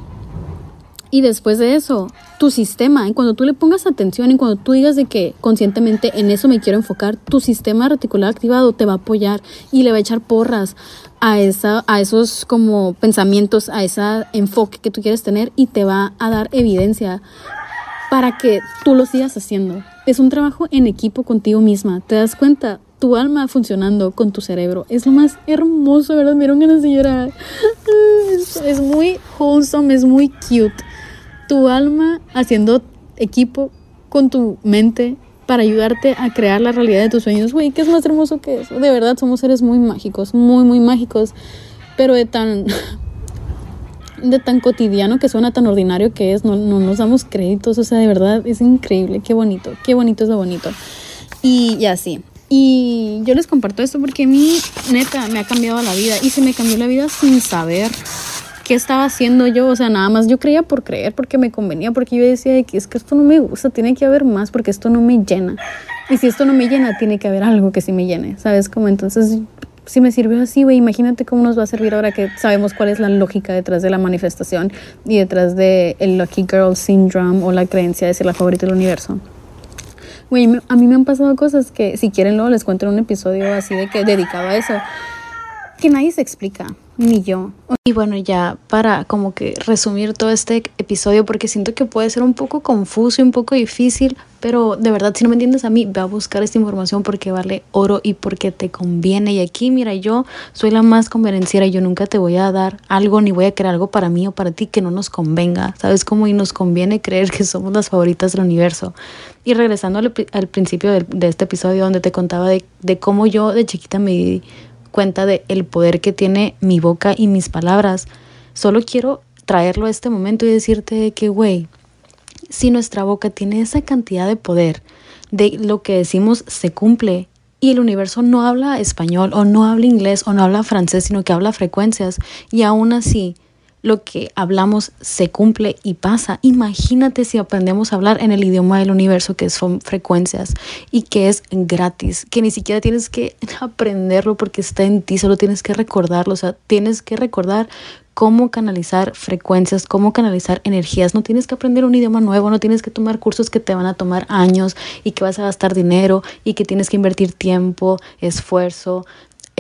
Y después de eso, tu sistema, en cuando tú le pongas atención, en cuando tú digas de que conscientemente en eso me quiero enfocar, tu sistema reticular activado te va a apoyar y le va a echar porras a, esa, a esos como pensamientos, a ese enfoque que tú quieres tener y te va a dar evidencia para que tú lo sigas haciendo. Es un trabajo en equipo contigo misma. ¿Te das cuenta? Tu alma funcionando con tu cerebro. Es lo más hermoso, ¿verdad? Me dieron ganas de llorar. Es, es muy wholesome, es muy cute tu alma haciendo equipo con tu mente para ayudarte a crear la realidad de tus sueños. Güey, ¿qué es más hermoso que eso? De verdad, somos seres muy mágicos, muy, muy mágicos, pero de tan, de tan cotidiano que suena, tan ordinario que es, no, no nos damos créditos, o sea, de verdad, es increíble, qué bonito, qué bonito es lo bonito. Y, y así. Y yo les comparto esto porque a mí, neta, me ha cambiado la vida y se me cambió la vida sin saber qué estaba haciendo yo, o sea, nada más yo creía por creer, porque me convenía, porque yo decía que es que esto no me gusta, tiene que haber más, porque esto no me llena. Y si esto no me llena, tiene que haber algo que sí me llene, ¿sabes? Como entonces, si me sirvió así, güey, imagínate cómo nos va a servir ahora que sabemos cuál es la lógica detrás de la manifestación y detrás de el Lucky Girl Syndrome o la creencia de ser la favorita del universo. Güey, a mí me han pasado cosas que si quieren luego les cuento en un episodio así de que dedicado a eso, que nadie se explica, ni yo. Y bueno, ya para como que resumir todo este episodio, porque siento que puede ser un poco confuso y un poco difícil, pero de verdad, si no me entiendes a mí, ve a buscar esta información porque vale oro y porque te conviene. Y aquí, mira, yo soy la más convenenciera yo nunca te voy a dar algo ni voy a crear algo para mí o para ti que no nos convenga. ¿Sabes cómo? Y nos conviene creer que somos las favoritas del universo. Y regresando al, principio de, de, este episodio donde te contaba de, de cómo yo de chiquita me cuenta de el poder que tiene mi boca y mis palabras. Solo quiero traerlo a este momento y decirte que, güey, si nuestra boca tiene esa cantidad de poder, de lo que decimos se cumple y el universo no habla español o no habla inglés o no habla francés, sino que habla frecuencias y aún así lo que hablamos se cumple y pasa. Imagínate si aprendemos a hablar en el idioma del universo que son frecuencias y que es gratis, que ni siquiera tienes que aprenderlo porque está en ti, solo tienes que recordarlo, o sea, tienes que recordar cómo canalizar frecuencias, cómo canalizar energías. No tienes que aprender un idioma nuevo, no tienes que tomar cursos que te van a tomar años y que vas a gastar dinero y que tienes que invertir tiempo, esfuerzo,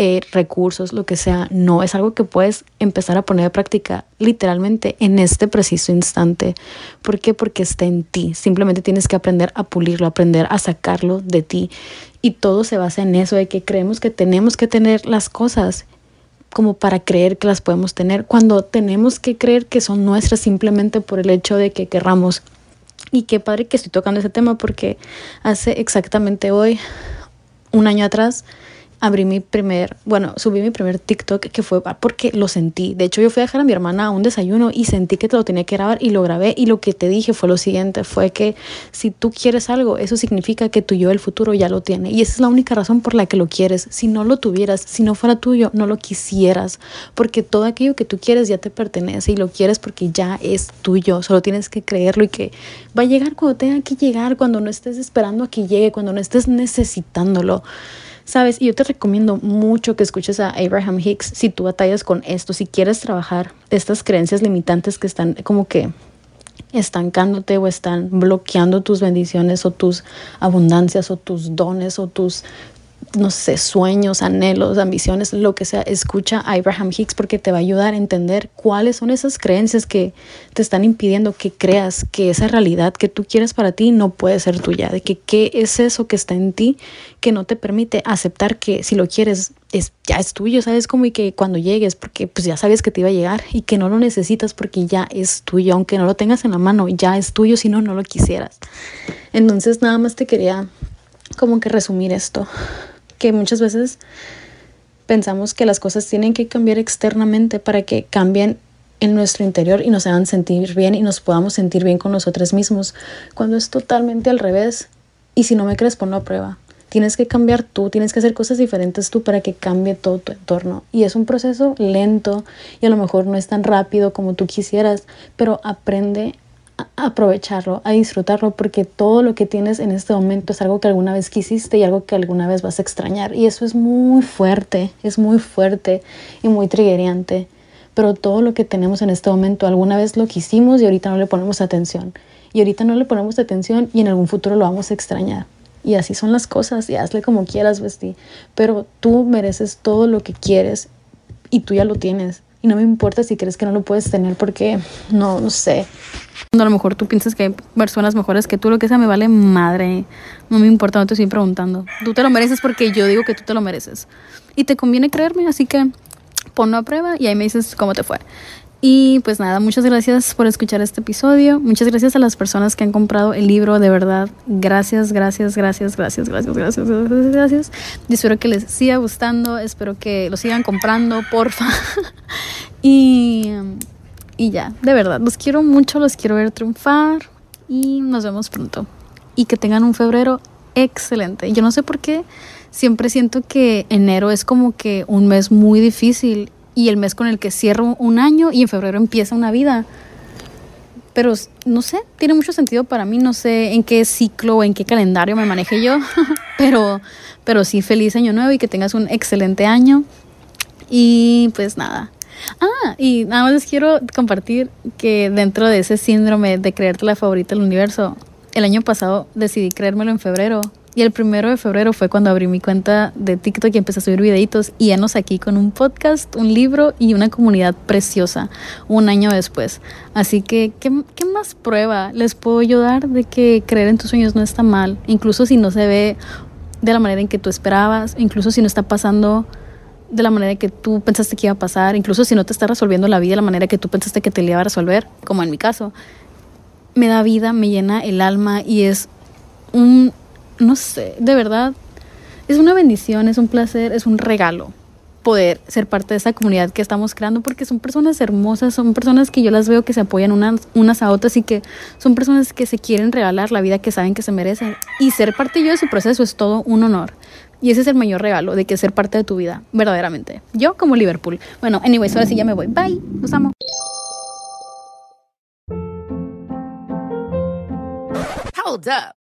eh, recursos, lo que sea, no, es algo que puedes empezar a poner a práctica literalmente en este preciso instante. ¿Por qué? Porque está en ti. Simplemente tienes que aprender a pulirlo, aprender a sacarlo de ti. Y todo se basa en eso, de que creemos que tenemos que tener las cosas como para creer que las podemos tener, cuando tenemos que creer que son nuestras simplemente por el hecho de que querramos. Y qué padre que estoy tocando ese tema porque hace exactamente hoy, un año atrás, abrí mi primer, bueno, subí mi primer TikTok que fue porque lo sentí. De hecho, yo fui a dejar a mi hermana a un desayuno y sentí que te lo tenía que grabar y lo grabé y lo que te dije fue lo siguiente, fue que si tú quieres algo, eso significa que tu yo del futuro ya lo tiene y esa es la única razón por la que lo quieres. Si no lo tuvieras, si no fuera tuyo, no lo quisieras, porque todo aquello que tú quieres ya te pertenece y lo quieres porque ya es tuyo, solo tienes que creerlo y que va a llegar cuando tenga que llegar, cuando no estés esperando a que llegue, cuando no estés necesitándolo. Sabes, y yo te recomiendo mucho que escuches a Abraham Hicks si tú batallas con esto, si quieres trabajar estas creencias limitantes que están como que estancándote o están bloqueando tus bendiciones o tus abundancias o tus dones o tus no sé, sueños, anhelos, ambiciones, lo que sea, escucha a Abraham Hicks porque te va a ayudar a entender cuáles son esas creencias que te están impidiendo que creas que esa realidad que tú quieres para ti no puede ser tuya, de que qué es eso que está en ti que no te permite aceptar que si lo quieres es, ya es tuyo, ¿sabes? Como y que cuando llegues, porque pues ya sabes que te iba a llegar y que no lo necesitas porque ya es tuyo, aunque no lo tengas en la mano, ya es tuyo si no, no lo quisieras. Entonces nada más te quería como que resumir esto que muchas veces pensamos que las cosas tienen que cambiar externamente para que cambien en nuestro interior y nos hagan sentir bien y nos podamos sentir bien con nosotros mismos, cuando es totalmente al revés. Y si no me crees, ponlo a prueba. Tienes que cambiar tú, tienes que hacer cosas diferentes tú para que cambie todo tu entorno. Y es un proceso lento y a lo mejor no es tan rápido como tú quisieras, pero aprende aprovecharlo, a disfrutarlo, porque todo lo que tienes en este momento es algo que alguna vez quisiste y algo que alguna vez vas a extrañar. Y eso es muy fuerte, es muy fuerte y muy triggeriante. Pero todo lo que tenemos en este momento alguna vez lo quisimos y ahorita no le ponemos atención. Y ahorita no le ponemos atención y en algún futuro lo vamos a extrañar. Y así son las cosas y hazle como quieras, vestir. Pero tú mereces todo lo que quieres y tú ya lo tienes. No me importa si crees que no lo puedes tener porque no, no sé, a lo mejor tú piensas que hay personas mejores que tú, lo que sea, me vale madre. No me importa, no te estoy preguntando. Tú te lo mereces porque yo digo que tú te lo mereces. Y te conviene creerme, así que ponlo a prueba y ahí me dices cómo te fue. Y pues nada, muchas gracias por escuchar este episodio. Muchas gracias a las personas que han comprado el libro, de verdad. Gracias, gracias, gracias, gracias, gracias, gracias, gracias, gracias. Y espero que les siga gustando, espero que lo sigan comprando, porfa. y y ya, de verdad, los quiero mucho, los quiero ver triunfar y nos vemos pronto. Y que tengan un febrero excelente. Yo no sé por qué siempre siento que enero es como que un mes muy difícil y el mes con el que cierro un año y en febrero empieza una vida. Pero no sé, tiene mucho sentido para mí, no sé en qué ciclo o en qué calendario me maneje yo, pero, pero sí, feliz año nuevo y que tengas un excelente año. Y pues nada, Ah, y nada más les quiero compartir que dentro de ese síndrome de creerte la favorita del universo, el año pasado decidí creérmelo en febrero. Y el primero de febrero fue cuando abrí mi cuenta de TikTok y empecé a subir videitos. Y nos aquí con un podcast, un libro y una comunidad preciosa un año después. Así que, ¿qué, más prueba les puedo ayudar de que creer en tus sueños no está mal? Incluso si no se ve de la manera en que tú esperabas, incluso si no está pasando de la manera que tú pensaste que iba a pasar, incluso si no te está resolviendo la vida de la manera que tú pensaste que te iba a resolver, como en mi caso me da vida, me llena el alma y es un, no sé, de verdad, es una bendición, es un placer, es un regalo poder ser parte de esa comunidad que estamos creando porque son personas hermosas, son personas que yo las veo que se apoyan unas, unas a otras y que son personas que se quieren regalar la vida que saben que se merecen. Y ser parte yo de su proceso es todo un honor. Y ese es el mayor regalo de que ser parte de tu vida, verdaderamente. Yo como Liverpool. Bueno, anyways, ahora sí ya me voy. Bye. Los amo. Hold up.